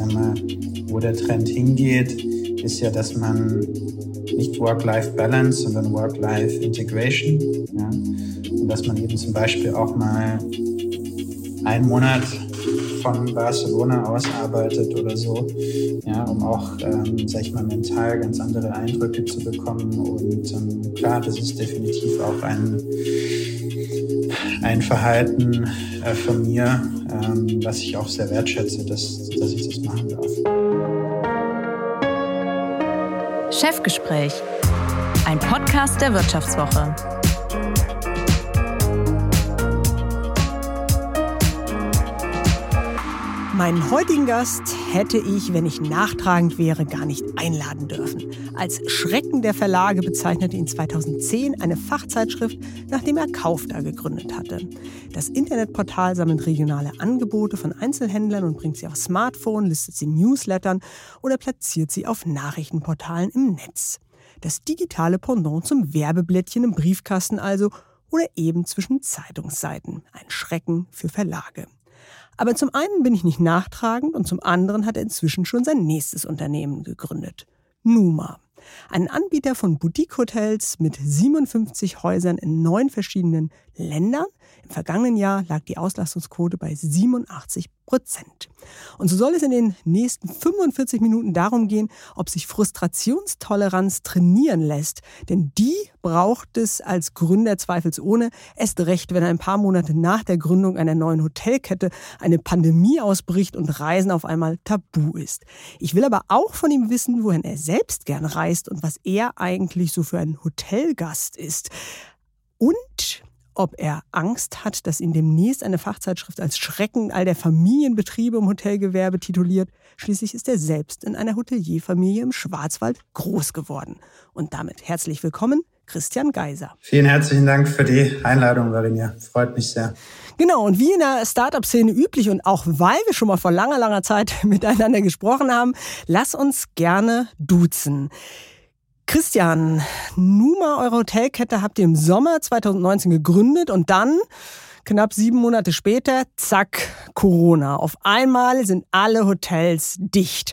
sag mal, wo der Trend hingeht, ist ja, dass man nicht Work-Life-Balance, sondern Work-Life-Integration. Ja? Und dass man eben zum Beispiel auch mal einen Monat von Barcelona aus arbeitet oder so, ja, um auch, ähm, sag ich mal, mental ganz andere Eindrücke zu bekommen. Und ähm, klar, das ist definitiv auch ein, ein Verhalten äh, von mir, ähm, was ich auch sehr wertschätze, dass, dass ich das machen darf. Chefgespräch, ein Podcast der Wirtschaftswoche. Meinen heutigen Gast hätte ich, wenn ich nachtragend wäre, gar nicht einladen dürfen. Als Schrecken der Verlage bezeichnete ihn 2010 eine Fachzeitschrift, nachdem er Kaufda gegründet hatte. Das Internetportal sammelt regionale Angebote von Einzelhändlern und bringt sie auf Smartphone, listet sie in Newslettern oder platziert sie auf Nachrichtenportalen im Netz. Das digitale Pendant zum Werbeblättchen im Briefkasten also oder eben zwischen Zeitungsseiten. Ein Schrecken für Verlage. Aber zum einen bin ich nicht nachtragend und zum anderen hat er inzwischen schon sein nächstes Unternehmen gegründet. Numa. Ein Anbieter von Boutique-Hotels mit 57 Häusern in neun verschiedenen Ländern. Im vergangenen Jahr lag die Auslastungsquote bei 87 Prozent. Und so soll es in den nächsten 45 Minuten darum gehen, ob sich Frustrationstoleranz trainieren lässt. Denn die braucht es als Gründer zweifelsohne. Erst recht, wenn ein paar Monate nach der Gründung einer neuen Hotelkette eine Pandemie ausbricht und Reisen auf einmal tabu ist. Ich will aber auch von ihm wissen, wohin er selbst gern reist und was er eigentlich so für ein Hotelgast ist. Und ob er Angst hat, dass ihn demnächst eine Fachzeitschrift als Schrecken all der Familienbetriebe im Hotelgewerbe tituliert. Schließlich ist er selbst in einer Hotelierfamilie im Schwarzwald groß geworden. Und damit herzlich willkommen, Christian Geiser. Vielen herzlichen Dank für die Einladung, Varinia. Freut mich sehr. Genau, und wie in der Startup-Szene üblich und auch weil wir schon mal vor langer, langer Zeit miteinander gesprochen haben, lass uns gerne duzen. Christian, Numa, eure Hotelkette habt ihr im Sommer 2019 gegründet und dann, knapp sieben Monate später, zack, Corona. Auf einmal sind alle Hotels dicht.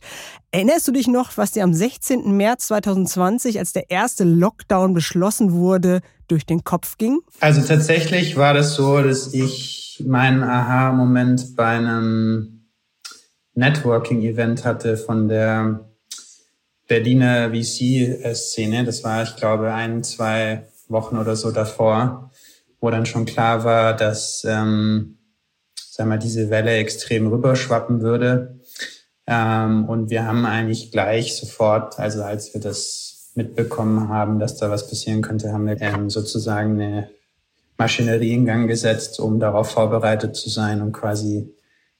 Erinnerst du dich noch, was dir am 16. März 2020, als der erste Lockdown beschlossen wurde, durch den Kopf ging? Also tatsächlich war das so, dass ich meinen Aha-Moment bei einem Networking-Event hatte von der Berliner VC-Szene. Das war, ich glaube, ein, zwei Wochen oder so davor, wo dann schon klar war, dass, ähm, sagen wir, diese Welle extrem rüberschwappen würde. Ähm, und wir haben eigentlich gleich sofort, also als wir das mitbekommen haben, dass da was passieren könnte, haben wir ähm, sozusagen eine Maschinerie in Gang gesetzt, um darauf vorbereitet zu sein und quasi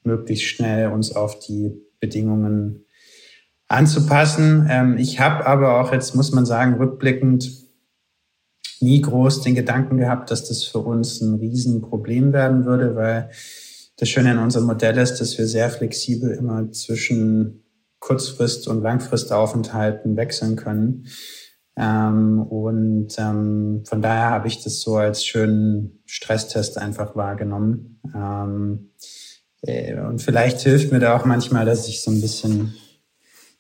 möglichst schnell uns auf die Bedingungen anzupassen. Ähm, ich habe aber auch jetzt, muss man sagen, rückblickend nie groß den Gedanken gehabt, dass das für uns ein Riesenproblem werden würde, weil das Schöne an unserem Modell ist, dass wir sehr flexibel immer zwischen Kurzfrist- und Langfristaufenthalten wechseln können. Ähm, und ähm, von daher habe ich das so als schönen Stresstest einfach wahrgenommen. Ähm, äh, und vielleicht hilft mir da auch manchmal, dass ich so ein bisschen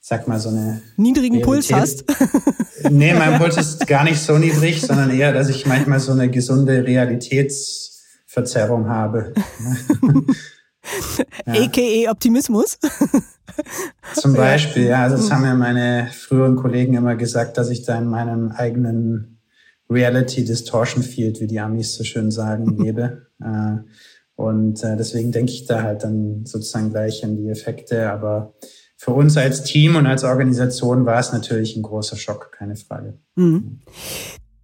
sag mal, so eine. Niedrigen Puls hast? nee, mein Puls ist gar nicht so niedrig, sondern eher, dass ich manchmal so eine gesunde Realitätsverzerrung habe. ja. AKA Optimismus? Zum Beispiel, ja. Also das haben ja meine früheren Kollegen immer gesagt, dass ich da in meinem eigenen Reality Distortion Field, wie die Amis so schön sagen, lebe. Äh, und äh, deswegen denke ich da halt dann sozusagen gleich an die Effekte. Aber für uns als Team und als Organisation war es natürlich ein großer Schock, keine Frage. Mhm.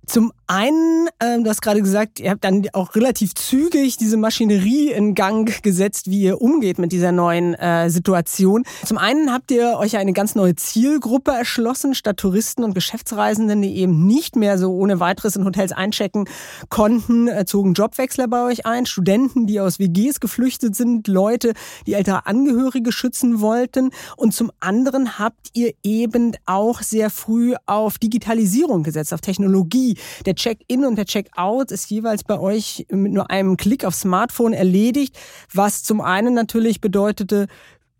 Zum einen, äh, du hast gerade gesagt, ihr habt dann auch relativ zügig diese Maschinerie in Gang gesetzt, wie ihr umgeht mit dieser neuen äh, Situation. Zum einen habt ihr euch eine ganz neue Zielgruppe erschlossen, statt Touristen und Geschäftsreisenden, die eben nicht mehr so ohne weiteres in Hotels einchecken konnten, äh, zogen Jobwechsler bei euch ein, Studenten, die aus WGs geflüchtet sind, Leute, die ältere Angehörige schützen wollten. Und zum anderen habt ihr eben auch sehr früh auf Digitalisierung gesetzt, auf Technologie der Check-in und der Check-out ist jeweils bei euch mit nur einem Klick aufs Smartphone erledigt, was zum einen natürlich bedeutete,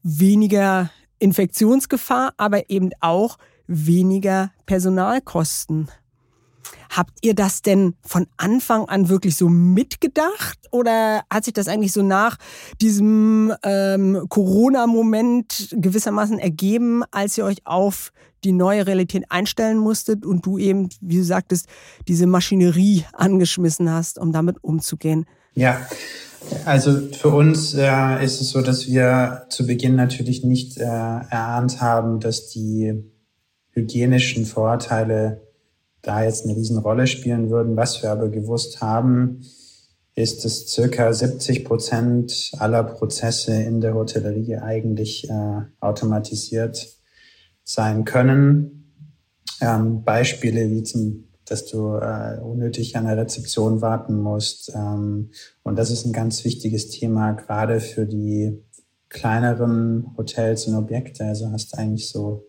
weniger Infektionsgefahr, aber eben auch weniger Personalkosten. Habt ihr das denn von Anfang an wirklich so mitgedacht oder hat sich das eigentlich so nach diesem ähm, Corona-Moment gewissermaßen ergeben, als ihr euch auf die neue Realität einstellen musstet und du eben, wie du sagtest, diese Maschinerie angeschmissen hast, um damit umzugehen? Ja, also für uns äh, ist es so, dass wir zu Beginn natürlich nicht äh, erahnt haben, dass die hygienischen Vorteile da jetzt eine Riesenrolle spielen würden. Was wir aber gewusst haben, ist, dass circa 70 Prozent aller Prozesse in der Hotellerie eigentlich äh, automatisiert sein können. Ähm, Beispiele wie zum, dass du äh, unnötig an der Rezeption warten musst. Ähm, und das ist ein ganz wichtiges Thema, gerade für die kleineren Hotels und Objekte. Also hast eigentlich so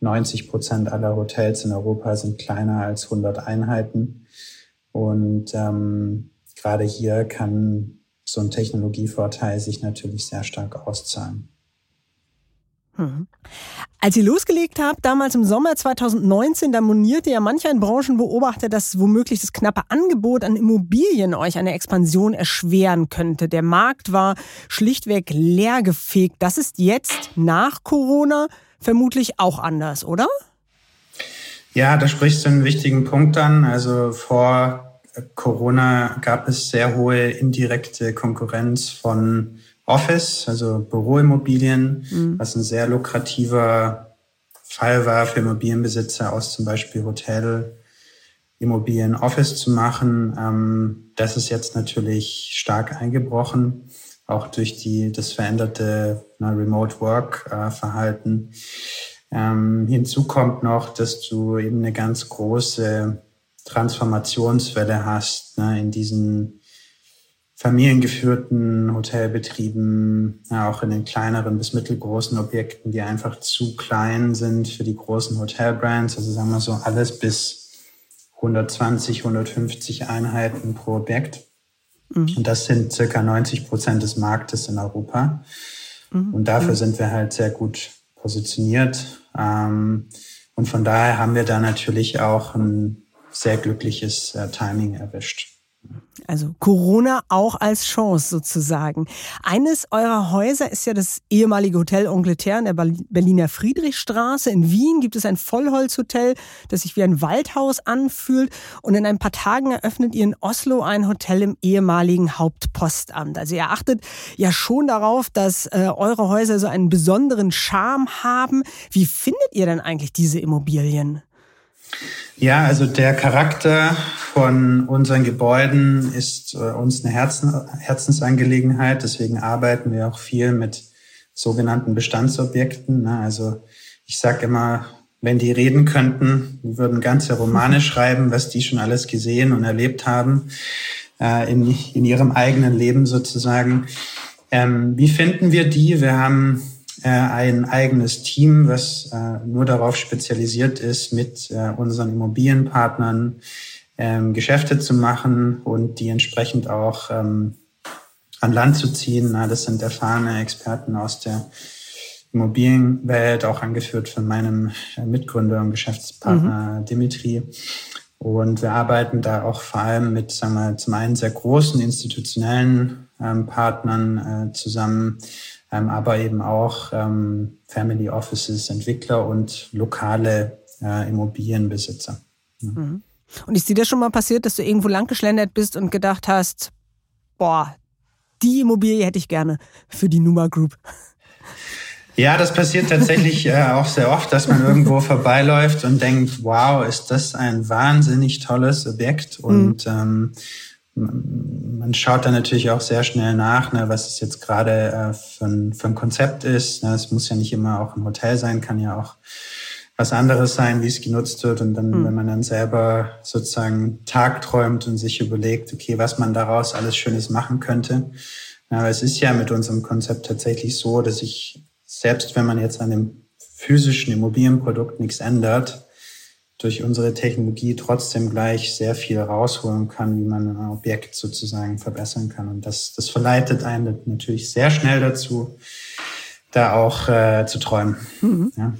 90 Prozent aller Hotels in Europa sind kleiner als 100 Einheiten. Und ähm, gerade hier kann so ein Technologievorteil sich natürlich sehr stark auszahlen. Als ihr losgelegt habt, damals im Sommer 2019, da monierte ja mancher ein Branchenbeobachter, dass womöglich das knappe Angebot an Immobilien euch eine Expansion erschweren könnte. Der Markt war schlichtweg leergefegt. Das ist jetzt nach Corona vermutlich auch anders, oder? Ja, da sprichst du einen wichtigen Punkt an. Also vor Corona gab es sehr hohe indirekte Konkurrenz von Office, also Büroimmobilien, mhm. was ein sehr lukrativer Fall war für Immobilienbesitzer aus zum Beispiel Hotel, Immobilien, Office zu machen. Ähm, das ist jetzt natürlich stark eingebrochen auch durch die, das veränderte na, Remote Work äh, Verhalten. Ähm, hinzu kommt noch, dass du eben eine ganz große Transformationswelle hast ne, in diesen familiengeführten Hotelbetrieben, ja, auch in den kleineren bis mittelgroßen Objekten, die einfach zu klein sind für die großen Hotelbrands. Also sagen wir so alles bis 120, 150 Einheiten pro Objekt. Mhm. Und das sind circa 90 Prozent des Marktes in Europa. Mhm. Und dafür mhm. sind wir halt sehr gut positioniert. Ähm, und von daher haben wir da natürlich auch ein sehr glückliches äh, Timing erwischt. Also Corona auch als Chance sozusagen. Eines eurer Häuser ist ja das ehemalige Hotel Angleterre in der Berliner Friedrichstraße. In Wien gibt es ein Vollholzhotel, das sich wie ein Waldhaus anfühlt. Und in ein paar Tagen eröffnet ihr in Oslo ein Hotel im ehemaligen Hauptpostamt. Also ihr achtet ja schon darauf, dass äh, eure Häuser so einen besonderen Charme haben. Wie findet ihr denn eigentlich diese Immobilien? Ja, also der Charakter von unseren Gebäuden ist äh, uns eine Herzen, Herzensangelegenheit. Deswegen arbeiten wir auch viel mit sogenannten Bestandsobjekten. Ne? Also ich sage immer, wenn die reden könnten, die würden ganze Romane schreiben, was die schon alles gesehen und erlebt haben äh, in, in ihrem eigenen Leben sozusagen. Ähm, wie finden wir die? Wir haben ein eigenes Team, was äh, nur darauf spezialisiert ist, mit äh, unseren Immobilienpartnern ähm, Geschäfte zu machen und die entsprechend auch ähm, an Land zu ziehen. Na, das sind erfahrene Experten aus der Immobilienwelt, auch angeführt von meinem äh, Mitgründer und Geschäftspartner mhm. Dimitri. Und wir arbeiten da auch vor allem mit, sagen wir, zum einen sehr großen institutionellen ähm, Partnern äh, zusammen, aber eben auch ähm, Family Offices, Entwickler und lokale äh, Immobilienbesitzer. Mhm. Und ist dir das schon mal passiert, dass du irgendwo langgeschlendert bist und gedacht hast, boah, die Immobilie hätte ich gerne für die Numa Group? Ja, das passiert tatsächlich äh, auch sehr oft, dass man irgendwo vorbeiläuft und denkt, wow, ist das ein wahnsinnig tolles Objekt. Und mhm. ähm, man schaut dann natürlich auch sehr schnell nach, ne, was es jetzt gerade äh, für, ein, für ein Konzept ist. Ne. Es muss ja nicht immer auch ein Hotel sein, kann ja auch was anderes sein, wie es genutzt wird. Und dann, mhm. wenn man dann selber sozusagen tagträumt und sich überlegt, okay, was man daraus alles Schönes machen könnte. Aber es ist ja mit unserem Konzept tatsächlich so, dass ich, selbst wenn man jetzt an dem physischen Immobilienprodukt nichts ändert, durch unsere Technologie trotzdem gleich sehr viel rausholen kann, wie man ein Objekt sozusagen verbessern kann. Und das, das verleitet einen natürlich sehr schnell dazu, da auch äh, zu träumen. Mhm. Ja.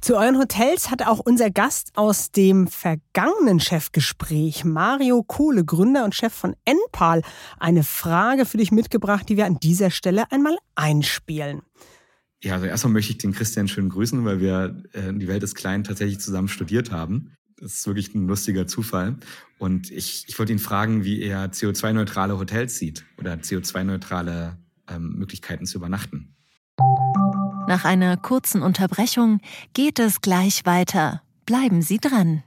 Zu euren Hotels hat auch unser Gast aus dem vergangenen Chefgespräch, Mario Kohle, Gründer und Chef von Enpal, eine Frage für dich mitgebracht, die wir an dieser Stelle einmal einspielen. Ja, also erstmal möchte ich den Christian schön grüßen, weil wir äh, Die Welt ist klein tatsächlich zusammen studiert haben. Das ist wirklich ein lustiger Zufall. Und ich, ich wollte ihn fragen, wie er CO2-neutrale Hotels sieht oder CO2-neutrale ähm, Möglichkeiten zu übernachten. Nach einer kurzen Unterbrechung geht es gleich weiter. Bleiben Sie dran.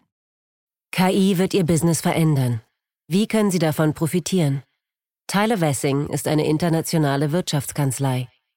KI wird Ihr Business verändern. Wie können Sie davon profitieren? Tyler Wessing ist eine internationale Wirtschaftskanzlei.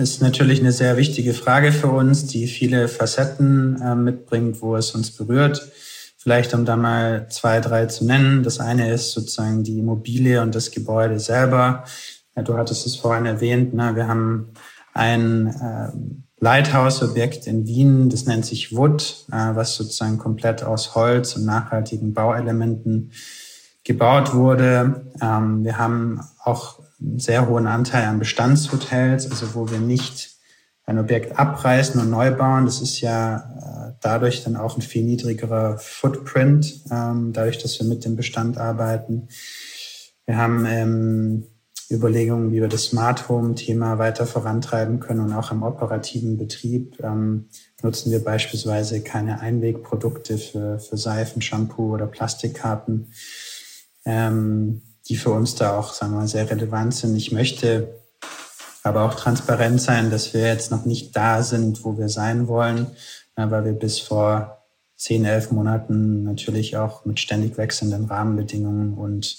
Ist natürlich eine sehr wichtige Frage für uns, die viele Facetten äh, mitbringt, wo es uns berührt. Vielleicht um da mal zwei, drei zu nennen. Das eine ist sozusagen die Immobilie und das Gebäude selber. Ja, du hattest es vorhin erwähnt. Ne? Wir haben ein äh, Lighthouse-Objekt in Wien, das nennt sich Wood, äh, was sozusagen komplett aus Holz und nachhaltigen Bauelementen gebaut wurde. Ähm, wir haben auch sehr hohen Anteil an Bestandshotels, also wo wir nicht ein Objekt abreißen und neu bauen. Das ist ja äh, dadurch dann auch ein viel niedrigerer Footprint, ähm, dadurch, dass wir mit dem Bestand arbeiten. Wir haben ähm, Überlegungen, wie wir das Smart Home-Thema weiter vorantreiben können und auch im operativen Betrieb ähm, nutzen wir beispielsweise keine Einwegprodukte für, für Seifen, Shampoo oder Plastikkarten, ähm, die für uns da auch, sagen wir mal, sehr relevant sind. Ich möchte aber auch transparent sein, dass wir jetzt noch nicht da sind, wo wir sein wollen, weil wir bis vor zehn, elf Monaten natürlich auch mit ständig wechselnden Rahmenbedingungen und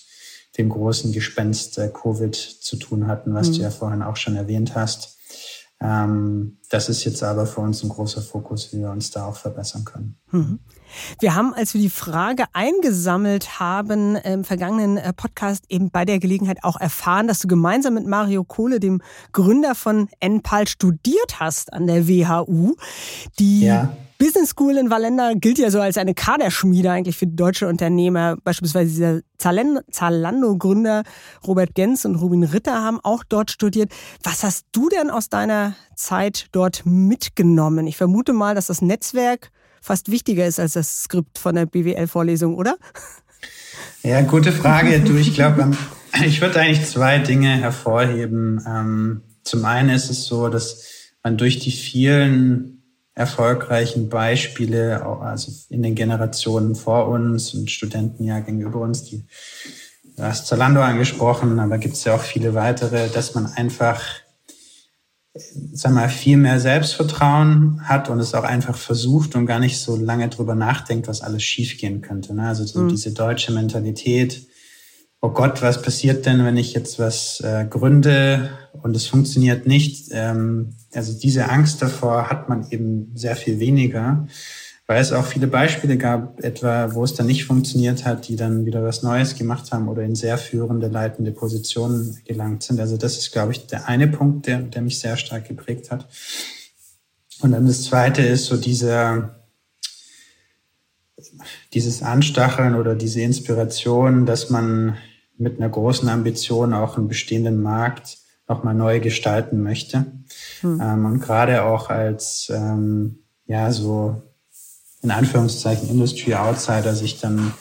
dem großen Gespenst äh, Covid zu tun hatten, was mhm. du ja vorhin auch schon erwähnt hast. Ähm, das ist jetzt aber für uns ein großer Fokus, wie wir uns da auch verbessern können. Mhm. Wir haben, als wir die Frage eingesammelt haben, im vergangenen äh, Podcast eben bei der Gelegenheit auch erfahren, dass du gemeinsam mit Mario Kohle, dem Gründer von NPAL, studiert hast an der WHU. Die ja. Business School in Vallenda gilt ja so als eine Kaderschmiede eigentlich für deutsche Unternehmer. Beispielsweise dieser Zalando-Gründer Robert Gens und Rubin Ritter haben auch dort studiert. Was hast du denn aus deiner Zeit dort mitgenommen? Ich vermute mal, dass das Netzwerk fast wichtiger ist als das Skript von der BWL-Vorlesung, oder? Ja, gute Frage. Du, ich glaube, ich würde eigentlich zwei Dinge hervorheben. Ähm, zum einen ist es so, dass man durch die vielen erfolgreichen Beispiele, also in den Generationen vor uns und Studentenjahrgänge über uns, die du hast Zalando angesprochen, aber gibt es ja auch viele weitere, dass man einfach sag mal, viel mehr Selbstvertrauen hat und es auch einfach versucht und gar nicht so lange drüber nachdenkt, was alles schiefgehen könnte. Ne? Also so mhm. diese deutsche Mentalität, oh Gott, was passiert denn, wenn ich jetzt was äh, gründe und es funktioniert nicht? Ähm, also diese Angst davor hat man eben sehr viel weniger, weil es auch viele Beispiele gab, etwa wo es dann nicht funktioniert hat, die dann wieder was Neues gemacht haben oder in sehr führende, leitende Positionen gelangt sind. Also das ist, glaube ich, der eine Punkt, der, der mich sehr stark geprägt hat. Und dann das zweite ist so dieser, dieses Anstacheln oder diese Inspiration, dass man mit einer großen Ambition auch einen bestehenden Markt nochmal neu gestalten möchte. Hm. Ähm, und gerade auch als, ähm, ja, so in Anführungszeichen Industry Outsider sich dann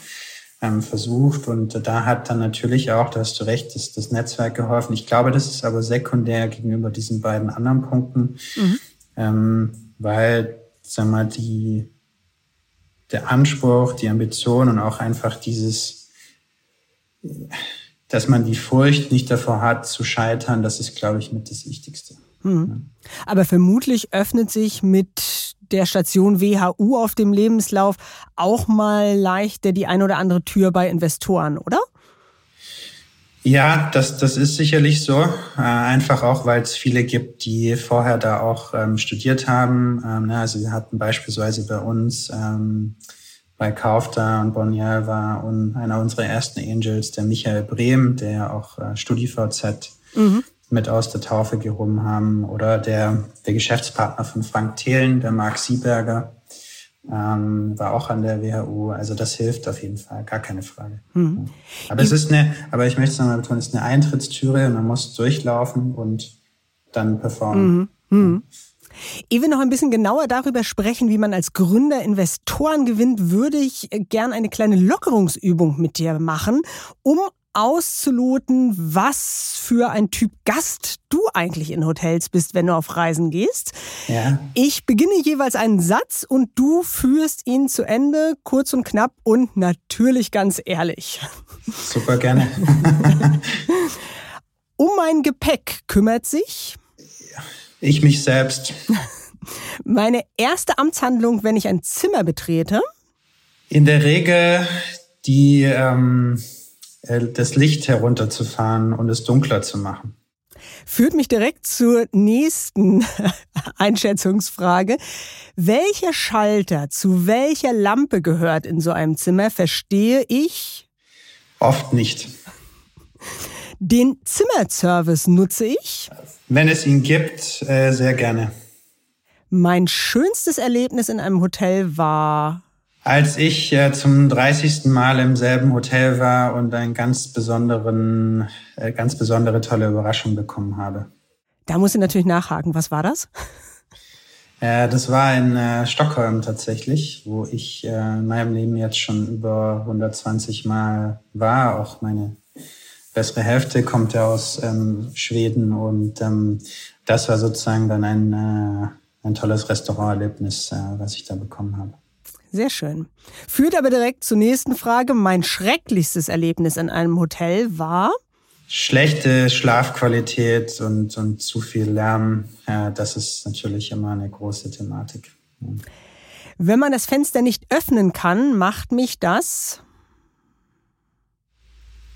ähm, versucht. Und da hat dann natürlich auch, da hast du recht, das, das Netzwerk geholfen. Ich glaube, das ist aber sekundär gegenüber diesen beiden anderen Punkten, mhm. ähm, weil, sag mal, die, der Anspruch, die Ambition und auch einfach dieses dass man die Furcht nicht davor hat zu scheitern, das ist, glaube ich, mit das Wichtigste. Mhm. Aber vermutlich öffnet sich mit der Station WHU auf dem Lebenslauf auch mal leichter die ein oder andere Tür bei Investoren, oder? Ja, das, das ist sicherlich so. Äh, einfach auch, weil es viele gibt, die vorher da auch ähm, studiert haben. Ähm, ne, also wir hatten beispielsweise bei uns ähm, bei Kaufda und Bonnier war und einer unserer ersten Angels, der Michael Brehm, der auch äh, StudiVZ mhm. mit aus der Taufe gehoben haben, oder der, der Geschäftspartner von Frank Thelen, der Marc Sieberger, ähm, war auch an der WHU. Also das hilft auf jeden Fall, gar keine Frage. Mhm. Aber es ist eine, aber ich möchte es nochmal betonen, es ist eine Eintrittstüre und man muss durchlaufen und dann performen. Mhm. Mhm. Ehe wir noch ein bisschen genauer darüber sprechen, wie man als Gründer Investoren gewinnt, würde ich gern eine kleine Lockerungsübung mit dir machen, um auszuloten, was für ein Typ Gast du eigentlich in Hotels bist, wenn du auf Reisen gehst. Ja. Ich beginne jeweils einen Satz und du führst ihn zu Ende, kurz und knapp und natürlich ganz ehrlich. Super gerne. um mein Gepäck kümmert sich ich mich selbst. Meine erste Amtshandlung, wenn ich ein Zimmer betrete? In der Regel die ähm, äh, das Licht herunterzufahren und es dunkler zu machen. Führt mich direkt zur nächsten Einschätzungsfrage. Welcher Schalter zu welcher Lampe gehört in so einem Zimmer, verstehe ich? Oft nicht. Den Zimmerservice nutze ich? Wenn es ihn gibt, äh, sehr gerne. Mein schönstes Erlebnis in einem Hotel war als ich äh, zum 30. Mal im selben Hotel war und eine ganz besonderen, äh, ganz besondere tolle Überraschung bekommen habe. Da muss ich natürlich nachhaken. Was war das? Äh, das war in äh, Stockholm tatsächlich, wo ich äh, in meinem Leben jetzt schon über 120 Mal war. Auch meine bessere Hälfte kommt ja aus ähm, Schweden und ähm, das war sozusagen dann ein, äh, ein tolles Restauranterlebnis, äh, was ich da bekommen habe. Sehr schön. Führt aber direkt zur nächsten Frage. Mein schrecklichstes Erlebnis in einem Hotel war? Schlechte Schlafqualität und, und zu viel Lärm. Ja, das ist natürlich immer eine große Thematik. Wenn man das Fenster nicht öffnen kann, macht mich das?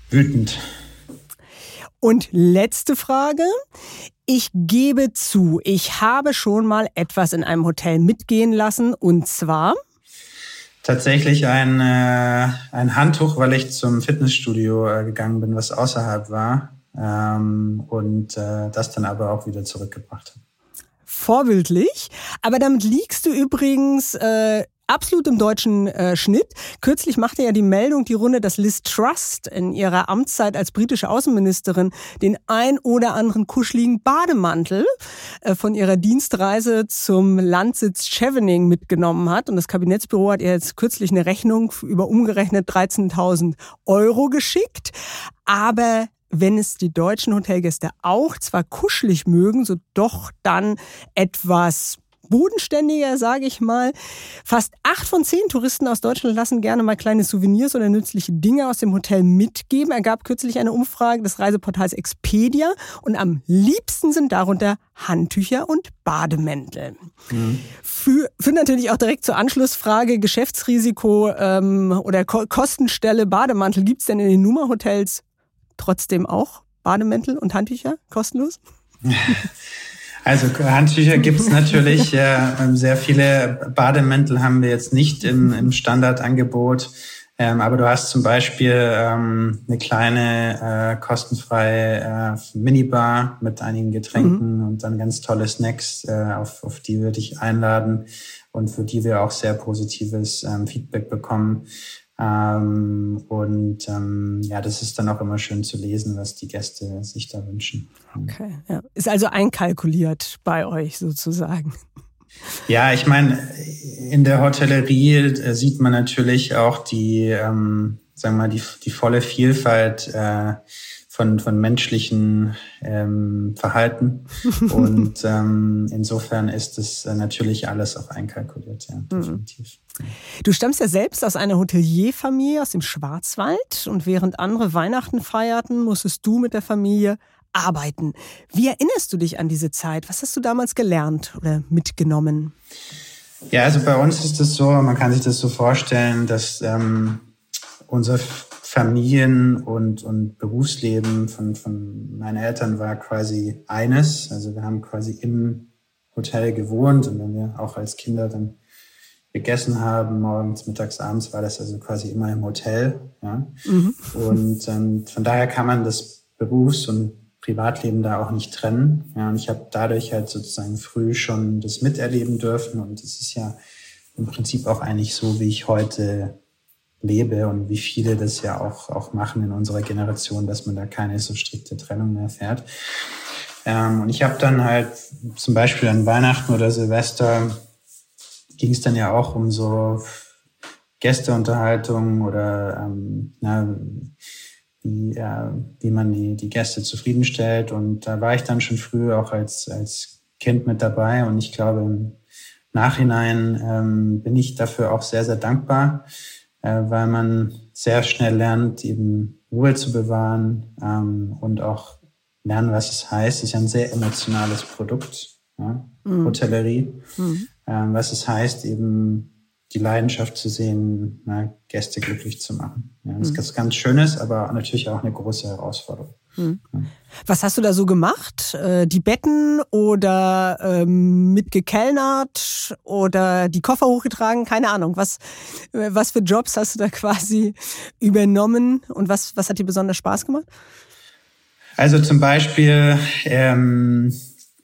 Wütend. Und letzte Frage. Ich gebe zu, ich habe schon mal etwas in einem Hotel mitgehen lassen und zwar tatsächlich ein, äh, ein Handtuch, weil ich zum Fitnessstudio äh, gegangen bin, was außerhalb war ähm, und äh, das dann aber auch wieder zurückgebracht habe. Vorbildlich. Aber damit liegst du übrigens äh, absolut im deutschen äh, Schnitt. Kürzlich machte ja die Meldung die Runde, dass Liz Trust in ihrer Amtszeit als britische Außenministerin den ein oder anderen kuscheligen Bademantel äh, von ihrer Dienstreise zum Landsitz Chevening mitgenommen hat. Und das Kabinettsbüro hat ihr jetzt kürzlich eine Rechnung über umgerechnet 13.000 Euro geschickt. Aber wenn es die deutschen Hotelgäste auch zwar kuschelig mögen, so doch dann etwas bodenständiger, sage ich mal. Fast acht von zehn Touristen aus Deutschland lassen gerne mal kleine Souvenirs oder nützliche Dinge aus dem Hotel mitgeben. Er gab kürzlich eine Umfrage des Reiseportals Expedia und am liebsten sind darunter Handtücher und Bademäntel. Mhm. Für, für natürlich auch direkt zur Anschlussfrage Geschäftsrisiko ähm, oder Ko Kostenstelle Bademantel. Gibt es denn in den Nummerhotels trotzdem auch Bademäntel und Handtücher kostenlos? Also Handtücher gibt's natürlich. Äh, sehr viele Bademäntel haben wir jetzt nicht im, im Standardangebot. Ähm, aber du hast zum Beispiel ähm, eine kleine äh, kostenfreie äh, Minibar mit einigen Getränken mhm. und dann ganz tolle Snacks, äh, auf, auf die würde ich einladen und für die wir auch sehr positives ähm, Feedback bekommen. Ähm, und ähm, ja, das ist dann auch immer schön zu lesen, was die Gäste sich da wünschen. Okay, ja. Ist also einkalkuliert bei euch sozusagen. Ja, ich meine, in der Hotellerie äh, sieht man natürlich auch die, ähm, sagen wir mal, die, die volle Vielfalt äh, von, von menschlichen ähm, Verhalten. Und ähm, insofern ist es äh, natürlich alles auch einkalkuliert, ja, mhm. definitiv. Du stammst ja selbst aus einer Hotelierfamilie aus dem Schwarzwald und während andere Weihnachten feierten, musstest du mit der Familie arbeiten. Wie erinnerst du dich an diese Zeit? Was hast du damals gelernt oder mitgenommen? Ja, also bei uns ist es so, man kann sich das so vorstellen, dass ähm, unser Familien- und, und Berufsleben von, von meinen Eltern war quasi eines. Also wir haben quasi im Hotel gewohnt und wenn wir auch als Kinder dann gegessen haben, morgens, mittags, abends, war das also quasi immer im Hotel. Ja? Mhm. Und ähm, von daher kann man das Berufs- und Privatleben da auch nicht trennen. Ja, und ich habe dadurch halt sozusagen früh schon das miterleben dürfen. Und es ist ja im Prinzip auch eigentlich so, wie ich heute lebe und wie viele das ja auch, auch machen in unserer Generation, dass man da keine so strikte Trennung mehr fährt. Ähm, und ich habe dann halt zum Beispiel an Weihnachten oder Silvester ging es dann ja auch um so Gästeunterhaltung oder ähm, na, wie, äh, wie man die, die Gäste zufriedenstellt. Und da war ich dann schon früh auch als, als Kind mit dabei. Und ich glaube, im Nachhinein ähm, bin ich dafür auch sehr, sehr dankbar, weil man sehr schnell lernt, eben Ruhe zu bewahren ähm, und auch lernen, was es heißt. Es ist ja ein sehr emotionales Produkt, ja? mhm. Hotellerie. Mhm. Ähm, was es heißt, eben die Leidenschaft zu sehen, na, Gäste glücklich zu machen. Ja, das mhm. ist ganz Schönes, aber natürlich auch eine große Herausforderung. Was hast du da so gemacht? Äh, die Betten oder ähm, mitgekellnert oder die Koffer hochgetragen? Keine Ahnung. Was, was für Jobs hast du da quasi übernommen und was, was hat dir besonders Spaß gemacht? Also zum Beispiel ähm,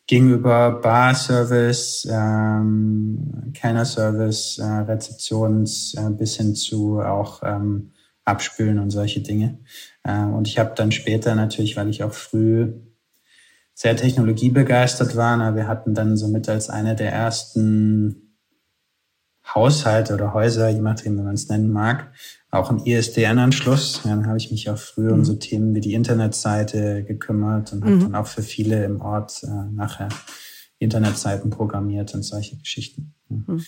gegenüber Bar-Service, ähm, Kellner-Service, äh, Rezeptions äh, bis hin zu auch ähm, Abspülen und solche Dinge. Äh, und ich habe dann später natürlich, weil ich auch früh sehr technologiebegeistert war, na, wir hatten dann somit als eine der ersten Haushalte oder Häuser, je nachdem, wie man es nennen mag, auch ein ISDN-Anschluss. Ja, dann habe ich mich auch früher mhm. um so Themen wie die Internetseite gekümmert und habe mhm. dann auch für viele im Ort äh, nachher Internetseiten programmiert und solche Geschichten. Mhm.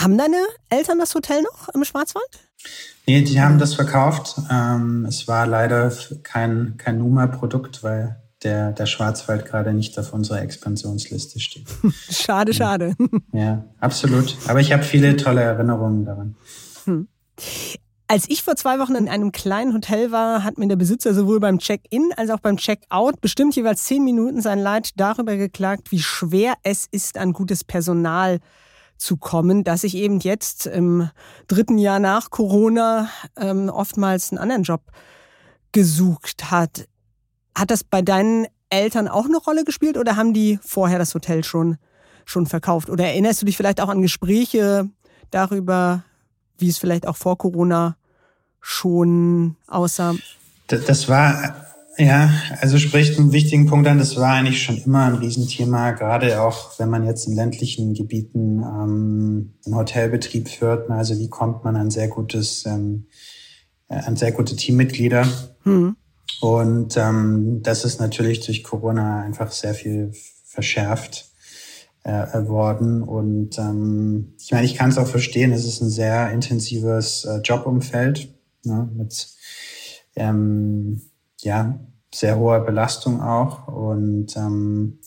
Haben deine Eltern das Hotel noch im Schwarzwald? Nee, die haben das verkauft. Ähm, es war leider kein, kein Numa-Produkt, weil der, der Schwarzwald gerade nicht auf unserer Expansionsliste steht. schade, schade. Ja, absolut. Aber ich habe viele tolle Erinnerungen daran. Hm. Als ich vor zwei Wochen in einem kleinen Hotel war, hat mir der Besitzer sowohl beim Check-in als auch beim Check-out bestimmt jeweils zehn Minuten sein Leid darüber geklagt, wie schwer es ist, an gutes Personal zu kommen, dass ich eben jetzt im dritten Jahr nach Corona ähm, oftmals einen anderen Job gesucht hat. Hat das bei deinen Eltern auch eine Rolle gespielt oder haben die vorher das Hotel schon, schon verkauft? Oder erinnerst du dich vielleicht auch an Gespräche darüber, wie es vielleicht auch vor Corona schon aussah? Das war, ja, also spricht einen wichtigen Punkt an. Das war eigentlich schon immer ein Riesenthema, gerade auch wenn man jetzt in ländlichen Gebieten ähm, einen Hotelbetrieb führt. Also wie kommt man an sehr gutes, ähm, äh, an sehr gute Teammitglieder? Hm. Und ähm, das ist natürlich durch Corona einfach sehr viel verschärft äh, worden. Und ähm, ich meine, ich kann es auch verstehen, es ist ein sehr intensives äh, Jobumfeld ne, mit ähm, ja, sehr hoher Belastung auch. Und ähm,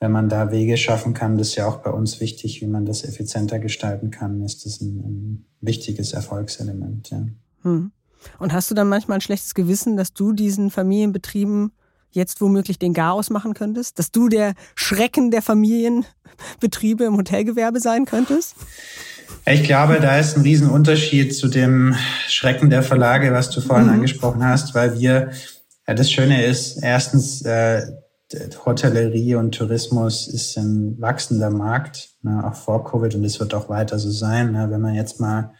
wenn man da Wege schaffen kann, das ist ja auch bei uns wichtig, wie man das effizienter gestalten kann, ist das ein, ein wichtiges Erfolgselement. Ja. Hm. Und hast du dann manchmal ein schlechtes Gewissen, dass du diesen Familienbetrieben jetzt womöglich den Garaus machen könntest? Dass du der Schrecken der Familienbetriebe im Hotelgewerbe sein könntest? Ich glaube, da ist ein Riesenunterschied zu dem Schrecken der Verlage, was du vorhin mhm. angesprochen hast, weil wir, ja, das Schöne ist, erstens, äh, Hotellerie und Tourismus ist ein wachsender Markt, ne, auch vor Covid und es wird auch weiter so sein. Ne, wenn man jetzt mal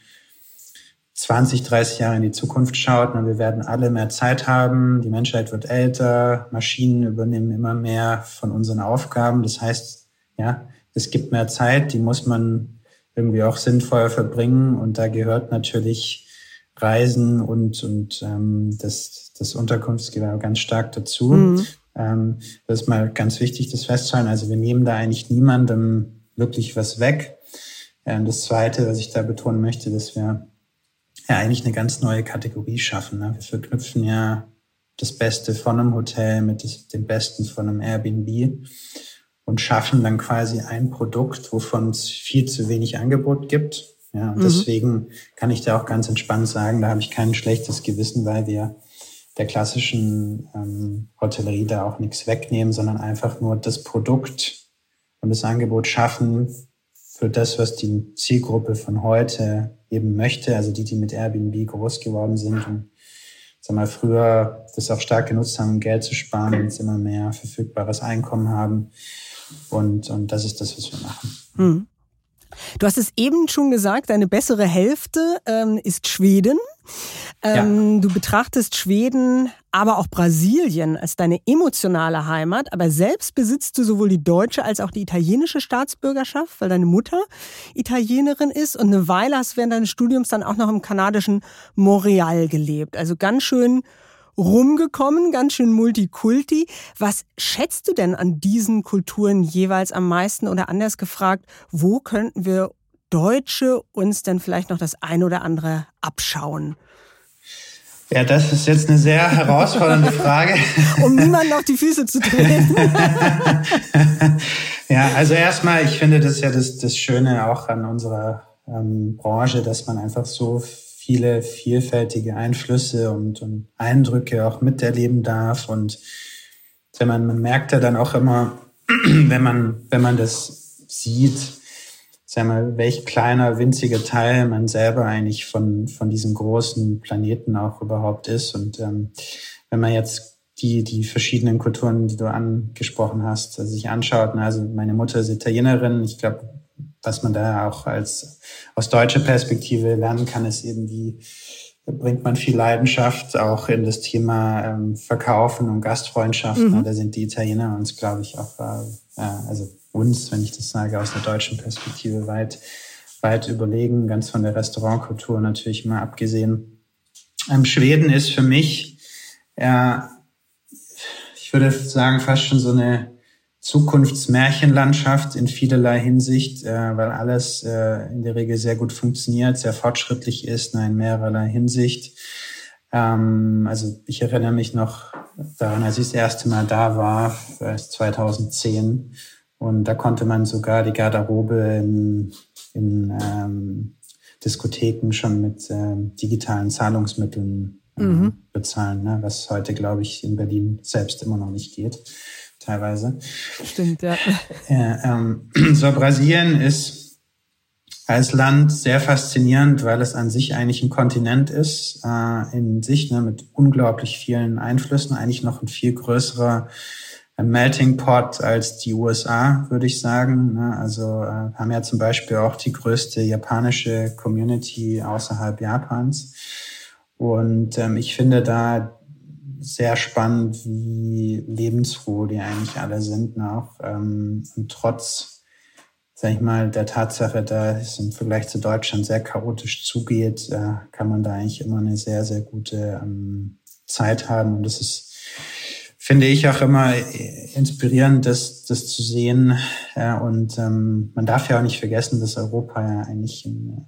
20, 30 Jahre in die Zukunft schaut, na, wir werden alle mehr Zeit haben, die Menschheit wird älter, Maschinen übernehmen immer mehr von unseren Aufgaben. Das heißt, ja, es gibt mehr Zeit, die muss man irgendwie auch sinnvoll verbringen und da gehört natürlich Reisen und, und ähm, das, das Unterkunftsgewerbe ganz stark dazu. Mhm. Ähm, das ist mal ganz wichtig, das festzuhalten. Also wir nehmen da eigentlich niemandem wirklich was weg. Ähm, das Zweite, was ich da betonen möchte, dass wir ja eigentlich eine ganz neue Kategorie schaffen. Ne? Wir verknüpfen ja das Beste von einem Hotel mit dem Besten von einem Airbnb und schaffen dann quasi ein Produkt, wovon es viel zu wenig Angebot gibt. Ja, und mhm. deswegen kann ich da auch ganz entspannt sagen, da habe ich kein schlechtes Gewissen, weil wir der klassischen ähm, Hotellerie da auch nichts wegnehmen, sondern einfach nur das Produkt und das Angebot schaffen, für das, was die Zielgruppe von heute eben möchte, also die, die mit Airbnb groß geworden sind und sag mal, früher das auch stark genutzt haben, um Geld zu sparen und jetzt immer mehr verfügbares Einkommen haben. Und, und das ist das, was wir machen. Hm. Du hast es eben schon gesagt, deine bessere Hälfte ähm, ist Schweden. Ähm, ja. Du betrachtest Schweden, aber auch Brasilien als deine emotionale Heimat, aber selbst besitzt du sowohl die deutsche als auch die italienische Staatsbürgerschaft, weil deine Mutter Italienerin ist und eine Weile hast du während deines Studiums dann auch noch im kanadischen Montreal gelebt. Also ganz schön rumgekommen, ganz schön Multikulti. Was schätzt du denn an diesen Kulturen jeweils am meisten oder anders gefragt, wo könnten wir Deutsche uns denn vielleicht noch das eine oder andere abschauen? Ja, das ist jetzt eine sehr herausfordernde Frage. um niemanden auf die Füße zu treten. ja, also erstmal, ich finde das ja das, das Schöne auch an unserer ähm, Branche, dass man einfach so viele vielfältige Einflüsse und, und Eindrücke auch miterleben darf. Und wenn man, man merkt ja dann auch immer, wenn man, wenn man das sieht, sag mal, welch kleiner, winziger Teil man selber eigentlich von, von diesem großen Planeten auch überhaupt ist. Und ähm, wenn man jetzt die, die verschiedenen Kulturen, die du angesprochen hast, sich anschaut, also meine Mutter ist Italienerin, ich glaube, was man da auch als aus deutscher Perspektive lernen kann, ist eben, wie bringt man viel Leidenschaft auch in das Thema ähm, Verkaufen und Gastfreundschaft. Mhm. Da sind die Italiener uns, glaube ich, auch, äh, also uns, wenn ich das sage, aus der deutschen Perspektive weit, weit überlegen, ganz von der Restaurantkultur natürlich mal abgesehen. Ähm, Schweden ist für mich, äh, ich würde sagen, fast schon so eine Zukunftsmärchenlandschaft in vielerlei Hinsicht, äh, weil alles äh, in der Regel sehr gut funktioniert, sehr fortschrittlich ist, in mehrerlei Hinsicht. Ähm, also ich erinnere mich noch daran, als ich das erste Mal da war, 2010. Und da konnte man sogar die Garderobe in, in ähm, Diskotheken schon mit äh, digitalen Zahlungsmitteln äh, mhm. bezahlen, ne? was heute, glaube ich, in Berlin selbst immer noch nicht geht teilweise. Stimmt, ja. ja ähm, so, Brasilien ist als Land sehr faszinierend, weil es an sich eigentlich ein Kontinent ist, äh, in sich ne, mit unglaublich vielen Einflüssen, eigentlich noch ein viel größerer äh, Melting Pot als die USA, würde ich sagen. Ne? Also äh, haben ja zum Beispiel auch die größte japanische Community außerhalb Japans. Und ähm, ich finde da sehr spannend, wie lebensfroh die eigentlich alle sind noch. Ähm, und trotz, sag ich mal, der Tatsache, dass es im Vergleich zu Deutschland sehr chaotisch zugeht, äh, kann man da eigentlich immer eine sehr, sehr gute ähm, Zeit haben. Und das ist, finde ich, auch immer inspirierend, das, das zu sehen. und ähm, man darf ja auch nicht vergessen, dass Europa ja eigentlich, wenn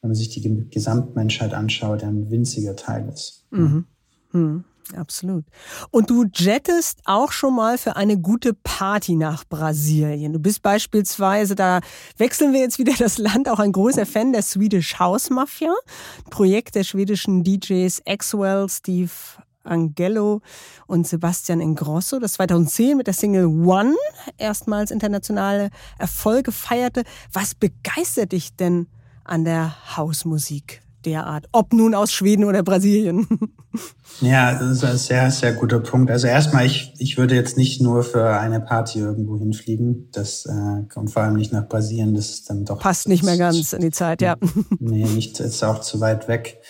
man sich die Gesamtmenschheit anschaut, ein winziger Teil ist. Mhm. Mhm. Absolut. Und du jettest auch schon mal für eine gute Party nach Brasilien. Du bist beispielsweise, da wechseln wir jetzt wieder das Land, auch ein großer Fan der Swedish House Mafia, Projekt der schwedischen DJs Axwell, Steve Angelo und Sebastian Ingrosso, das 2010 mit der Single One erstmals internationale Erfolge feierte. Was begeistert dich denn an der Hausmusik? Derart, ob nun aus Schweden oder Brasilien. Ja, das ist ein sehr, sehr guter Punkt. Also erstmal, ich, ich würde jetzt nicht nur für eine Party irgendwo hinfliegen. Das äh, kommt vor allem nicht nach Brasilien. Das ist dann doch. Passt nicht mehr ganz in die Zeit, ja. Nee, nicht, ist auch zu weit weg.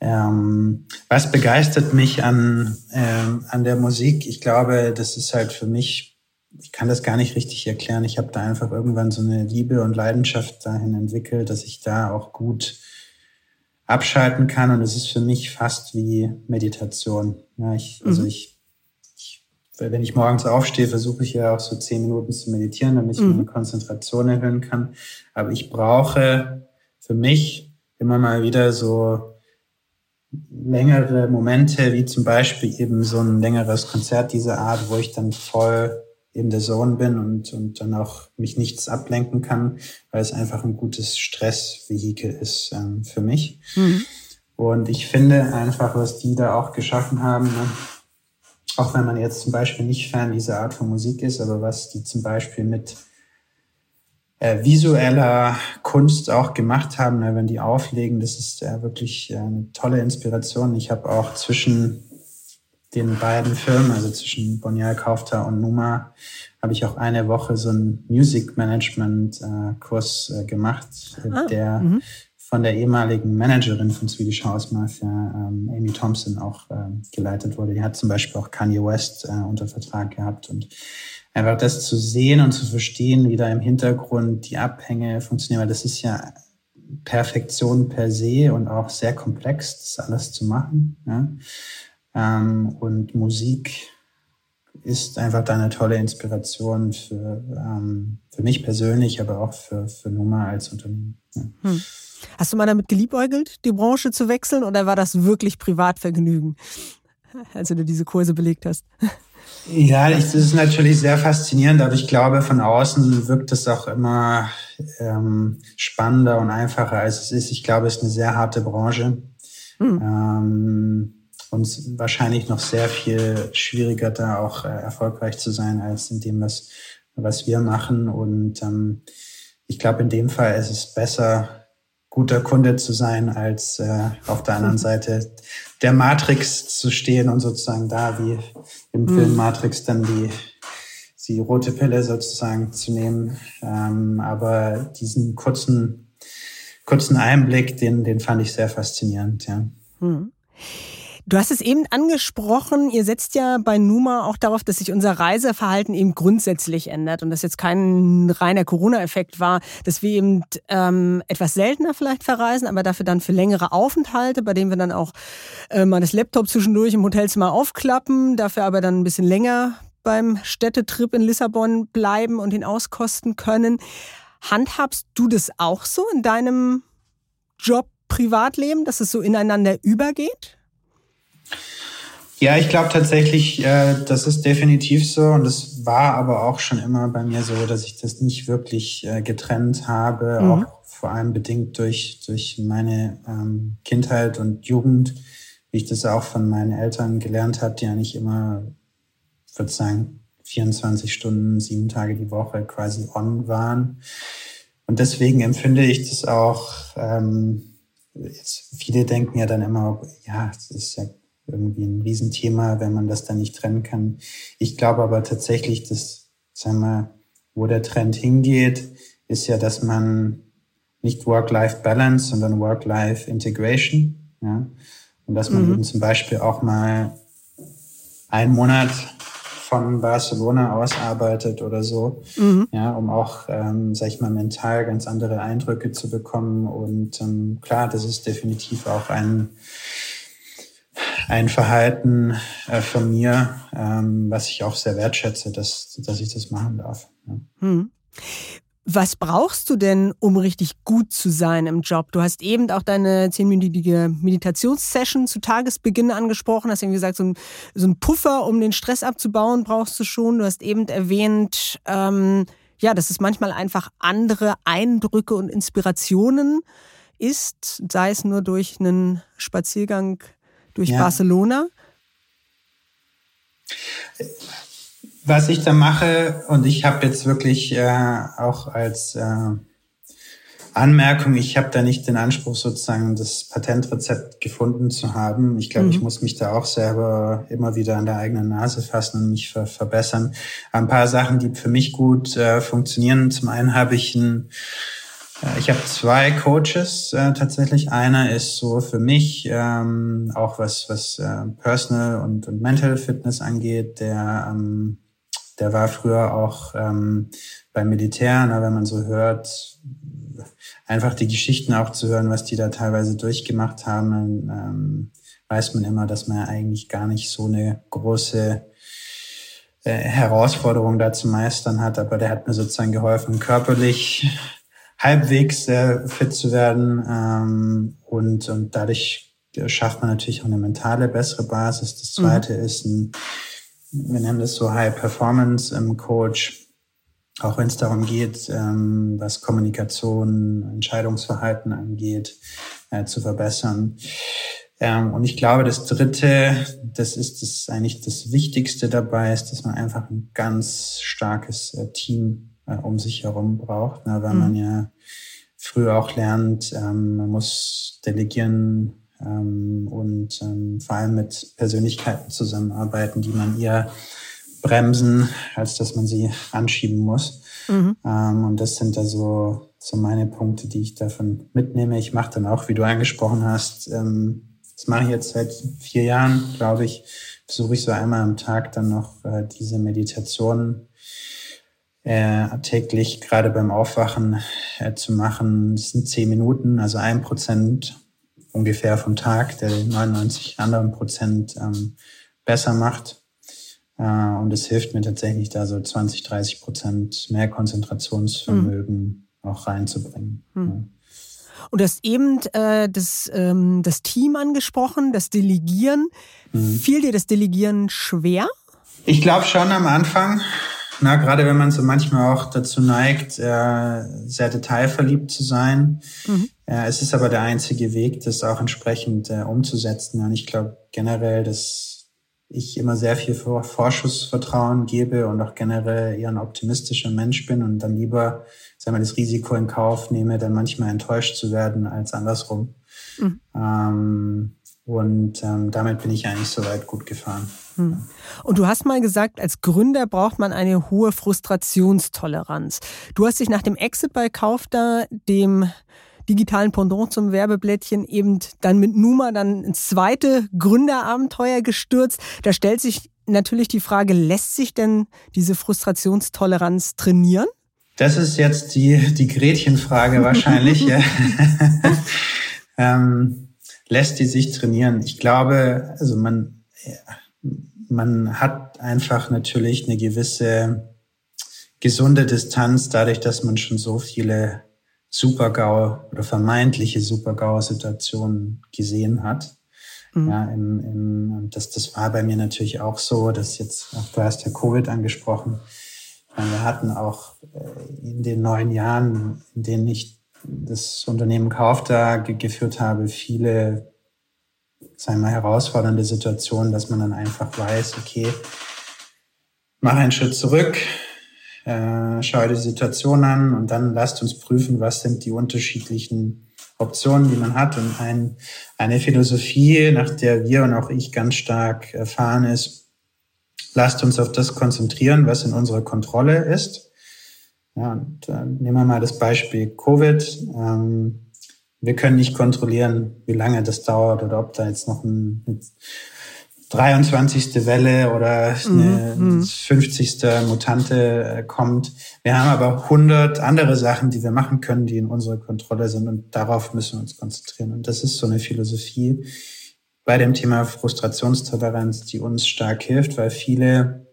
Ähm, was begeistert mich an, ähm, an der Musik? Ich glaube, das ist halt für mich, ich kann das gar nicht richtig erklären. Ich habe da einfach irgendwann so eine Liebe und Leidenschaft dahin entwickelt, dass ich da auch gut abschalten kann. Und es ist für mich fast wie Meditation. Ja, ich, also mhm. ich, ich, wenn ich morgens aufstehe, versuche ich ja auch so zehn Minuten zu meditieren, damit ich mhm. meine Konzentration erhöhen kann. Aber ich brauche für mich immer mal wieder so längere Momente, wie zum Beispiel eben so ein längeres Konzert dieser Art, wo ich dann voll in der Zone bin und, und dann auch mich nichts ablenken kann, weil es einfach ein gutes Stressvehikel ist ähm, für mich. Mhm. Und ich finde einfach, was die da auch geschaffen haben, ne, auch wenn man jetzt zum Beispiel nicht Fan dieser Art von Musik ist, aber was die zum Beispiel mit äh, visueller Kunst auch gemacht haben, ne, wenn die auflegen. Das ist äh, wirklich äh, eine tolle Inspiration. Ich habe auch zwischen den beiden Filmen, also zwischen Bonial Kaufta und Numa, habe ich auch eine Woche so einen Music Management äh, Kurs äh, gemacht, ah, der -hmm. von der ehemaligen Managerin von Swedish House Mafia, ähm, Amy Thompson, auch ähm, geleitet wurde. Die hat zum Beispiel auch Kanye West äh, unter Vertrag gehabt und einfach das zu sehen und zu verstehen, wie da im Hintergrund die Abhänge funktionieren, weil das ist ja Perfektion per se und auch sehr komplex, das alles zu machen. Ja? Ähm, und Musik ist einfach da eine tolle Inspiration für, ähm, für mich persönlich, aber auch für, für Numa als Unternehmen. Ja. Hm. Hast du mal damit geliebäugelt, die Branche zu wechseln oder war das wirklich Privatvergnügen, als du diese Kurse belegt hast? Ja, das ist natürlich sehr faszinierend, aber ich glaube, von außen wirkt es auch immer ähm, spannender und einfacher, als es ist. Ich glaube, es ist eine sehr harte Branche. Hm. Ähm, und wahrscheinlich noch sehr viel schwieriger, da auch äh, erfolgreich zu sein, als in dem, was, was wir machen. Und ähm, ich glaube, in dem Fall ist es besser, guter Kunde zu sein, als äh, auf der anderen Seite der Matrix zu stehen und sozusagen da wie im Film mhm. Matrix dann die, die rote Pille sozusagen zu nehmen. Ähm, aber diesen kurzen, kurzen Einblick, den, den fand ich sehr faszinierend, ja. Mhm. Du hast es eben angesprochen, ihr setzt ja bei Numa auch darauf, dass sich unser Reiseverhalten eben grundsätzlich ändert und das jetzt kein reiner Corona-Effekt war, dass wir eben ähm, etwas seltener vielleicht verreisen, aber dafür dann für längere Aufenthalte, bei denen wir dann auch äh, mal das Laptop zwischendurch im Hotelzimmer aufklappen, dafür aber dann ein bisschen länger beim Städtetrip in Lissabon bleiben und ihn auskosten können. Handhabst du das auch so in deinem Job, Privatleben, dass es so ineinander übergeht? Ja, ich glaube tatsächlich, äh, das ist definitiv so. Und es war aber auch schon immer bei mir so, dass ich das nicht wirklich äh, getrennt habe, mhm. auch vor allem bedingt durch, durch meine ähm, Kindheit und Jugend, wie ich das auch von meinen Eltern gelernt habe, die ja nicht immer, ich würde sagen, 24 Stunden, sieben Tage die Woche quasi on waren. Und deswegen empfinde ich das auch, ähm, jetzt, viele denken ja dann immer, ja, es ist ja irgendwie ein Riesenthema, wenn man das dann nicht trennen kann. Ich glaube aber tatsächlich, dass, sagen wir, wo der Trend hingeht, ist ja, dass man nicht Work-Life-Balance, sondern Work-Life-Integration, ja. Und dass man mhm. eben zum Beispiel auch mal einen Monat von Barcelona aus arbeitet oder so, mhm. ja, um auch, ähm, sag ich mal, mental ganz andere Eindrücke zu bekommen. Und ähm, klar, das ist definitiv auch ein ein Verhalten äh, von mir, ähm, was ich auch sehr wertschätze, dass, dass ich das machen darf. Ja. Hm. Was brauchst du denn, um richtig gut zu sein im Job? Du hast eben auch deine zehnminütige Meditationssession zu Tagesbeginn angesprochen, hast eben gesagt, so ein, so ein Puffer, um den Stress abzubauen, brauchst du schon. Du hast eben erwähnt, ähm, ja, dass es manchmal einfach andere Eindrücke und Inspirationen ist, sei es nur durch einen Spaziergang durch ja. Barcelona? Was ich da mache, und ich habe jetzt wirklich äh, auch als äh, Anmerkung, ich habe da nicht den Anspruch, sozusagen das Patentrezept gefunden zu haben. Ich glaube, mhm. ich muss mich da auch selber immer wieder an der eigenen Nase fassen und mich ver verbessern. Ein paar Sachen, die für mich gut äh, funktionieren. Zum einen habe ich ein ich habe zwei Coaches äh, tatsächlich. Einer ist so für mich ähm, auch was was äh, Personal und, und Mental Fitness angeht. Der ähm, der war früher auch ähm, beim Militär. Na, wenn man so hört, einfach die Geschichten auch zu hören, was die da teilweise durchgemacht haben, ähm, weiß man immer, dass man eigentlich gar nicht so eine große äh, Herausforderung da zu meistern hat. Aber der hat mir sozusagen geholfen, körperlich halbwegs äh, fit zu werden. Ähm, und, und dadurch schafft man natürlich auch eine mentale bessere Basis. Das mhm. zweite mhm. ist ein, wir nennen das so High Performance im Coach, auch wenn es darum geht, ähm, was Kommunikation, Entscheidungsverhalten angeht, äh, zu verbessern. Ähm, und ich glaube, das Dritte, das ist das eigentlich das Wichtigste dabei, ist, dass man einfach ein ganz starkes äh, Team äh, um sich herum braucht, ne, weil mhm. man ja früh auch lernt, ähm, man muss delegieren ähm, und ähm, vor allem mit Persönlichkeiten zusammenarbeiten, die man eher bremsen, als dass man sie anschieben muss. Mhm. Ähm, und das sind da so, so meine Punkte, die ich davon mitnehme. Ich mache dann auch, wie du angesprochen hast, ähm, das mache ich jetzt seit vier Jahren, glaube ich, versuche ich so einmal am Tag dann noch äh, diese Meditation äh, täglich gerade beim Aufwachen äh, zu machen. Das sind zehn Minuten, also ein Prozent ungefähr vom Tag, der 99 anderen Prozent ähm, besser macht. Äh, und es hilft mir tatsächlich da so 20, 30 Prozent mehr Konzentrationsvermögen mhm. auch reinzubringen. Mhm. Ja. Und du hast eben äh, das, ähm, das Team angesprochen, das Delegieren. Mhm. Fiel dir das Delegieren schwer? Ich glaube schon am Anfang. Na, gerade wenn man so manchmal auch dazu neigt, äh, sehr detailverliebt zu sein. Mhm. Äh, es ist aber der einzige Weg, das auch entsprechend äh, umzusetzen. Und ich glaube generell, dass ich immer sehr viel Vorschussvertrauen gebe und auch generell eher ein optimistischer Mensch bin und dann lieber sagen wir, das Risiko in Kauf nehme, dann manchmal enttäuscht zu werden als andersrum. Mhm. Ähm, und ähm, damit bin ich eigentlich soweit gut gefahren. Hm. Und du hast mal gesagt, als Gründer braucht man eine hohe Frustrationstoleranz. Du hast dich nach dem Exit bei Kaufda, dem digitalen Pendant zum Werbeblättchen, eben dann mit Numa dann ins zweite Gründerabenteuer gestürzt. Da stellt sich natürlich die Frage, lässt sich denn diese Frustrationstoleranz trainieren? Das ist jetzt die, die Gretchenfrage wahrscheinlich. ähm, lässt die sich trainieren? Ich glaube, also man, man hat einfach natürlich eine gewisse gesunde Distanz dadurch, dass man schon so viele Super-GAU oder vermeintliche Super-GAU-Situationen gesehen hat. Mhm. Ja, im, im, das, das war bei mir natürlich auch so, dass jetzt, auch du hast ja Covid angesprochen, wir hatten auch äh, in den neun Jahren, in denen ich das Unternehmen Kaufda geführt habe, viele, wir mal, herausfordernde Situationen, dass man dann einfach weiß, okay, mach einen Schritt zurück, äh, schau die Situation an und dann lasst uns prüfen, was sind die unterschiedlichen Optionen, die man hat. Und ein, eine Philosophie, nach der wir und auch ich ganz stark erfahren ist, lasst uns auf das konzentrieren, was in unserer Kontrolle ist. Ja, und äh, nehmen wir mal das Beispiel Covid. Ähm, wir können nicht kontrollieren, wie lange das dauert oder ob da jetzt noch ein, eine 23. Welle oder eine mhm. 50. Mhm. Mutante äh, kommt. Wir haben aber 100 andere Sachen, die wir machen können, die in unserer Kontrolle sind und darauf müssen wir uns konzentrieren. Und das ist so eine Philosophie, bei dem Thema Frustrationstoleranz, die uns stark hilft, weil viele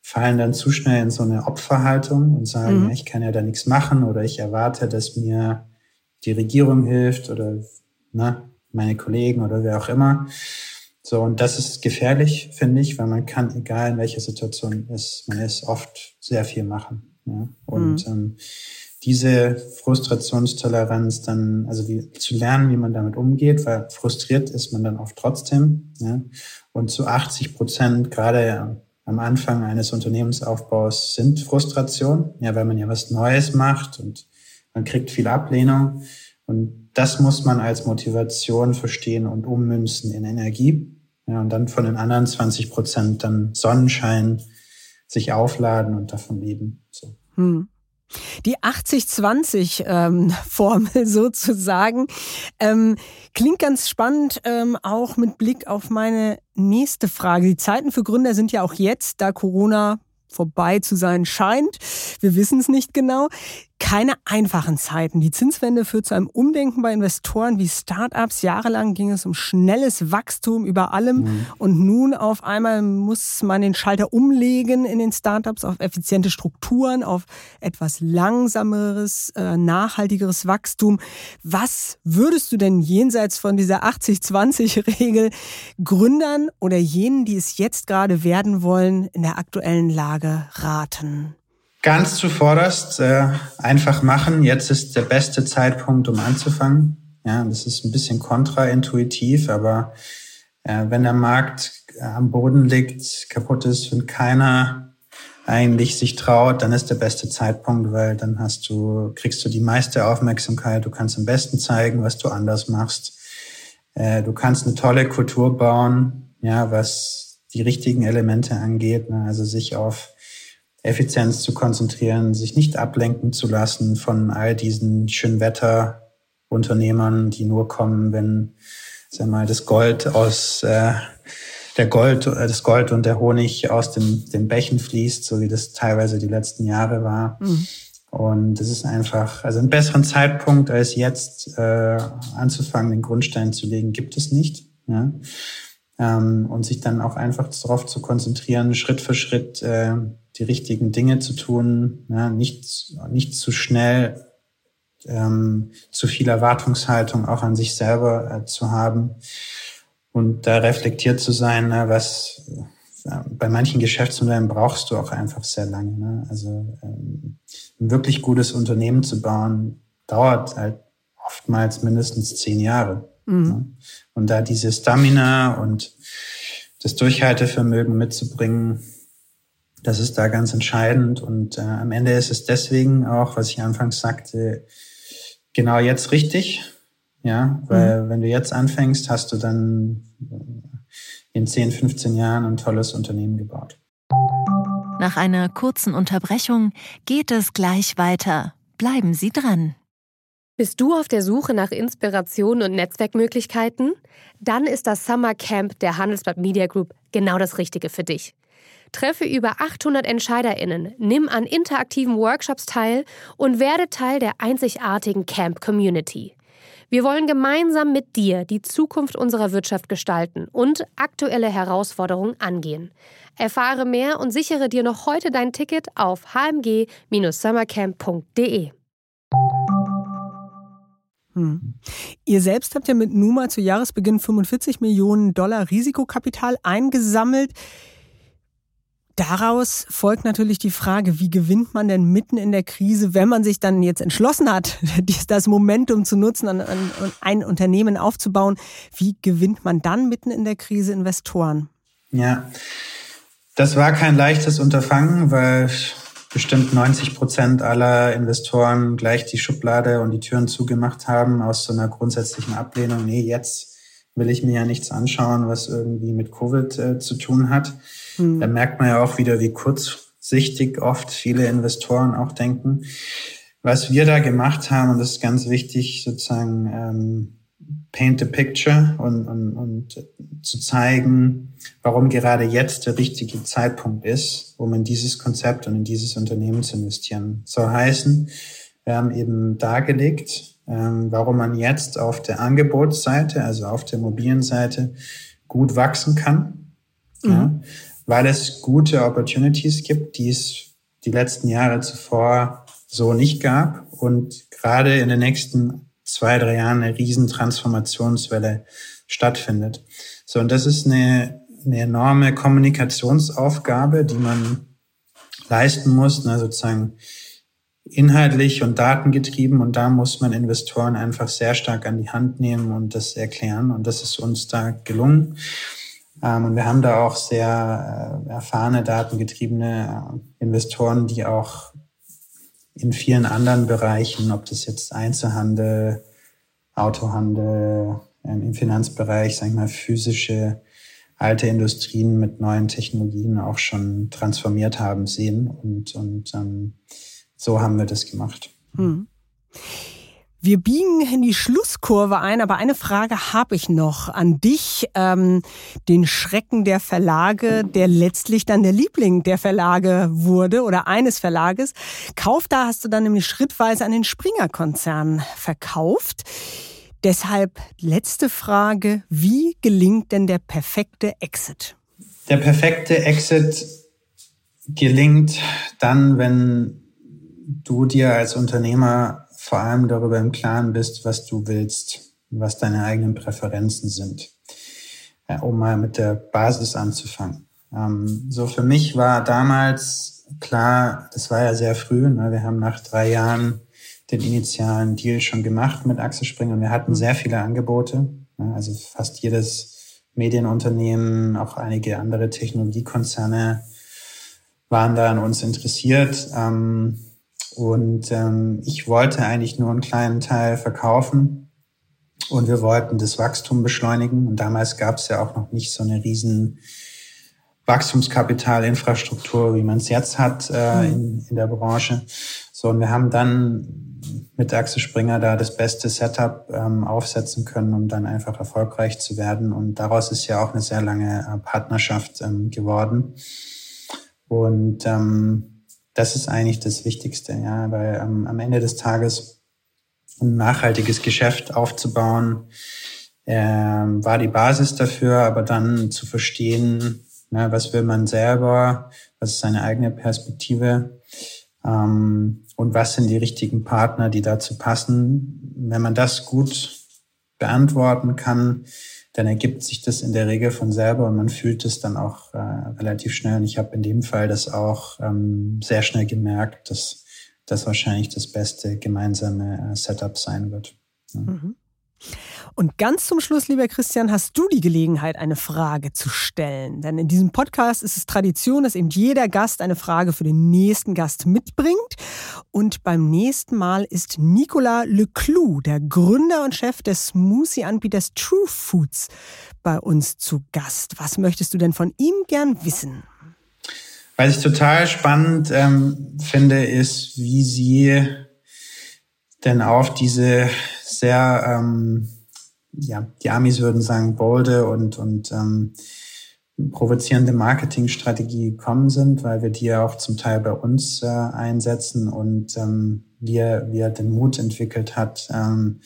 fallen dann zu schnell in so eine Opferhaltung und sagen, mhm. ich kann ja da nichts machen oder ich erwarte, dass mir die Regierung hilft oder ne, meine Kollegen oder wer auch immer. So, und das ist gefährlich, finde ich, weil man kann, egal in welcher Situation ist, man ist oft sehr viel machen. Ja? Und mhm. ähm, diese Frustrationstoleranz dann, also wie, zu lernen, wie man damit umgeht, weil frustriert ist man dann oft trotzdem. Ja? Und zu 80 Prozent, gerade am Anfang eines Unternehmensaufbaus, sind Frustration, ja, weil man ja was Neues macht und man kriegt viel Ablehnung. Und das muss man als Motivation verstehen und ummünzen in Energie. Ja, und dann von den anderen 20 Prozent dann Sonnenschein sich aufladen und davon leben. So. Hm. Die 80-20-Formel ähm, sozusagen ähm, klingt ganz spannend, ähm, auch mit Blick auf meine nächste Frage. Die Zeiten für Gründer sind ja auch jetzt, da Corona vorbei zu sein scheint. Wir wissen es nicht genau keine einfachen Zeiten. Die Zinswende führt zu einem Umdenken bei Investoren wie Startups. Jahrelang ging es um schnelles Wachstum über allem mhm. und nun auf einmal muss man den Schalter umlegen in den Startups auf effiziente Strukturen, auf etwas langsameres, äh, nachhaltigeres Wachstum. Was würdest du denn jenseits von dieser 80-20-Regel Gründern oder jenen, die es jetzt gerade werden wollen, in der aktuellen Lage raten? Ganz zuvorderst äh, einfach machen. Jetzt ist der beste Zeitpunkt, um anzufangen. Ja, das ist ein bisschen kontraintuitiv, aber äh, wenn der Markt äh, am Boden liegt, kaputt ist und keiner eigentlich sich traut, dann ist der beste Zeitpunkt, weil dann hast du, kriegst du die meiste Aufmerksamkeit, du kannst am besten zeigen, was du anders machst. Äh, du kannst eine tolle Kultur bauen, ja, was die richtigen Elemente angeht, ne? also sich auf Effizienz zu konzentrieren, sich nicht ablenken zu lassen von all diesen Schönwetterunternehmern, die nur kommen, wenn, sag mal, das Gold aus äh, der Gold, äh, das Gold und der Honig aus dem, den Bächen fließt, so wie das teilweise die letzten Jahre war. Mhm. Und es ist einfach, also einen besseren Zeitpunkt als jetzt äh, anzufangen, den Grundstein zu legen, gibt es nicht. Ja? Ähm, und sich dann auch einfach darauf zu konzentrieren, Schritt für Schritt äh, die richtigen Dinge zu tun, ja? nicht, nicht zu schnell ähm, zu viel Erwartungshaltung auch an sich selber äh, zu haben und da reflektiert zu sein, ne, was bei manchen Geschäftsmodellen brauchst du auch einfach sehr lange. Ne? Also ähm, ein wirklich gutes Unternehmen zu bauen, dauert halt oftmals mindestens zehn Jahre. Mhm. Ne? Und da diese Stamina und das Durchhaltevermögen mitzubringen, das ist da ganz entscheidend. Und äh, am Ende ist es deswegen auch, was ich anfangs sagte, genau jetzt richtig, ja, weil mhm. wenn du jetzt anfängst, hast du dann in 10, 15 Jahren ein tolles Unternehmen gebaut. Nach einer kurzen Unterbrechung geht es gleich weiter. Bleiben Sie dran. Bist du auf der Suche nach Inspiration und Netzwerkmöglichkeiten? Dann ist das Summer Camp der Handelsblatt Media Group genau das Richtige für dich. Treffe über 800 EntscheiderInnen, nimm an interaktiven Workshops teil und werde Teil der einzigartigen Camp Community. Wir wollen gemeinsam mit dir die Zukunft unserer Wirtschaft gestalten und aktuelle Herausforderungen angehen. Erfahre mehr und sichere dir noch heute dein Ticket auf hmg-summercamp.de. Hm. Ihr selbst habt ja mit Numa zu Jahresbeginn 45 Millionen Dollar Risikokapital eingesammelt. Daraus folgt natürlich die Frage, wie gewinnt man denn mitten in der Krise, wenn man sich dann jetzt entschlossen hat, das Momentum zu nutzen und ein Unternehmen aufzubauen, wie gewinnt man dann mitten in der Krise Investoren? Ja, das war kein leichtes Unterfangen, weil bestimmt 90 Prozent aller Investoren gleich die Schublade und die Türen zugemacht haben aus so einer grundsätzlichen Ablehnung. Nee, jetzt will ich mir ja nichts anschauen, was irgendwie mit Covid äh, zu tun hat. Mhm. Da merkt man ja auch wieder, wie kurzsichtig oft viele Investoren auch denken. Was wir da gemacht haben, und das ist ganz wichtig, sozusagen ähm, paint the picture und, und, und zu zeigen, warum gerade jetzt der richtige Zeitpunkt ist, um in dieses Konzept und in dieses Unternehmen zu investieren. Soll heißen, wir haben eben dargelegt, ähm, warum man jetzt auf der Angebotsseite, also auf der mobilen Seite, gut wachsen kann. Mhm. Ja, weil es gute Opportunities gibt, die es die letzten Jahre zuvor so nicht gab und gerade in den nächsten zwei, drei Jahren eine riesen Transformationswelle stattfindet. So, und das ist eine, eine enorme Kommunikationsaufgabe, die man leisten muss, ne, sozusagen inhaltlich und datengetrieben. Und da muss man Investoren einfach sehr stark an die Hand nehmen und das erklären. Und das ist uns da gelungen. Ähm, und wir haben da auch sehr äh, erfahrene, datengetriebene äh, Investoren, die auch in vielen anderen Bereichen, ob das jetzt Einzelhandel, Autohandel, ähm, im Finanzbereich, sag ich mal, physische alte Industrien mit neuen Technologien auch schon transformiert haben, sehen. Und, und ähm, so haben wir das gemacht. Hm. Wir biegen in die Schlusskurve ein, aber eine Frage habe ich noch an dich. Ähm, den Schrecken der Verlage, der letztlich dann der Liebling der Verlage wurde oder eines Verlages. Kauf da hast du dann nämlich schrittweise an den Springer-Konzern verkauft. Deshalb letzte Frage, wie gelingt denn der perfekte Exit? Der perfekte Exit gelingt dann, wenn du dir als Unternehmer vor allem darüber im Klaren bist, was du willst, was deine eigenen Präferenzen sind, ja, um mal mit der Basis anzufangen. Ähm, so für mich war damals klar, das war ja sehr früh, ne? wir haben nach drei Jahren den initialen Deal schon gemacht mit Axel Springer und wir hatten sehr viele Angebote, ne? also fast jedes Medienunternehmen, auch einige andere Technologiekonzerne waren da an uns interessiert. Ähm, und ähm, ich wollte eigentlich nur einen kleinen Teil verkaufen. Und wir wollten das Wachstum beschleunigen. Und damals gab es ja auch noch nicht so eine riesen Wachstumskapitalinfrastruktur, wie man es jetzt hat äh, mhm. in, in der Branche. So, und wir haben dann mit Axel Springer da das beste Setup ähm, aufsetzen können, um dann einfach erfolgreich zu werden. Und daraus ist ja auch eine sehr lange äh, Partnerschaft ähm, geworden. Und ähm, das ist eigentlich das Wichtigste, ja, weil ähm, am Ende des Tages ein nachhaltiges Geschäft aufzubauen, ähm, war die Basis dafür, aber dann zu verstehen, ne, was will man selber, was ist seine eigene Perspektive ähm, und was sind die richtigen Partner, die dazu passen. Wenn man das gut beantworten kann, dann ergibt sich das in der Regel von selber und man fühlt es dann auch äh, relativ schnell. Und ich habe in dem Fall das auch ähm, sehr schnell gemerkt, dass das wahrscheinlich das beste gemeinsame äh, Setup sein wird. Ja. Mhm. Und ganz zum Schluss, lieber Christian, hast du die Gelegenheit, eine Frage zu stellen. Denn in diesem Podcast ist es Tradition, dass eben jeder Gast eine Frage für den nächsten Gast mitbringt. Und beim nächsten Mal ist Nicolas Leclou, der Gründer und Chef des Smoothie-Anbieters True Foods, bei uns zu Gast. Was möchtest du denn von ihm gern wissen? Was ich total spannend ähm, finde, ist, wie Sie denn auf diese sehr, ähm, ja, die Amis würden sagen, bolde und, und ähm, provozierende Marketingstrategie gekommen sind, weil wir die ja auch zum Teil bei uns äh, einsetzen und ähm, wir, wir den Mut entwickelt hat, ähm,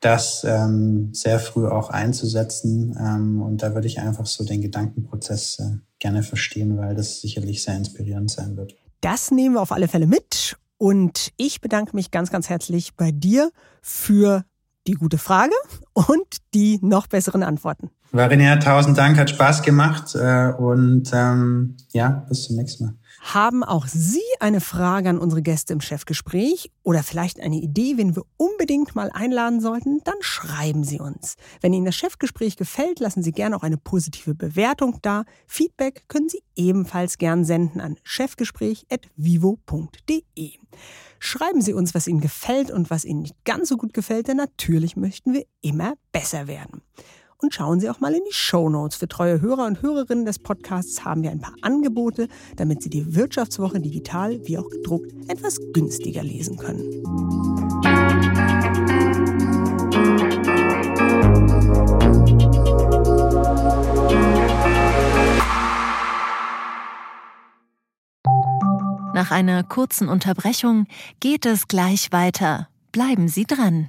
das ähm, sehr früh auch einzusetzen. Ähm, und da würde ich einfach so den Gedankenprozess äh, gerne verstehen, weil das sicherlich sehr inspirierend sein wird. Das nehmen wir auf alle Fälle mit. Und ich bedanke mich ganz, ganz herzlich bei dir für die gute Frage und die noch besseren Antworten. Varinia, tausend Dank, hat Spaß gemacht äh, und ähm, ja, bis zum nächsten Mal. Haben auch Sie eine Frage an unsere Gäste im Chefgespräch oder vielleicht eine Idee, wen wir unbedingt mal einladen sollten? Dann schreiben Sie uns. Wenn Ihnen das Chefgespräch gefällt, lassen Sie gerne auch eine positive Bewertung da. Feedback können Sie ebenfalls gern senden an chefgespräch.vivo.de. Schreiben Sie uns, was Ihnen gefällt und was Ihnen nicht ganz so gut gefällt, denn natürlich möchten wir immer besser werden. Und schauen Sie auch mal in die Show Notes. Für treue Hörer und Hörerinnen des Podcasts haben wir ein paar Angebote, damit Sie die Wirtschaftswoche digital wie auch gedruckt etwas günstiger lesen können. Nach einer kurzen Unterbrechung geht es gleich weiter. Bleiben Sie dran.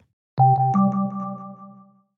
you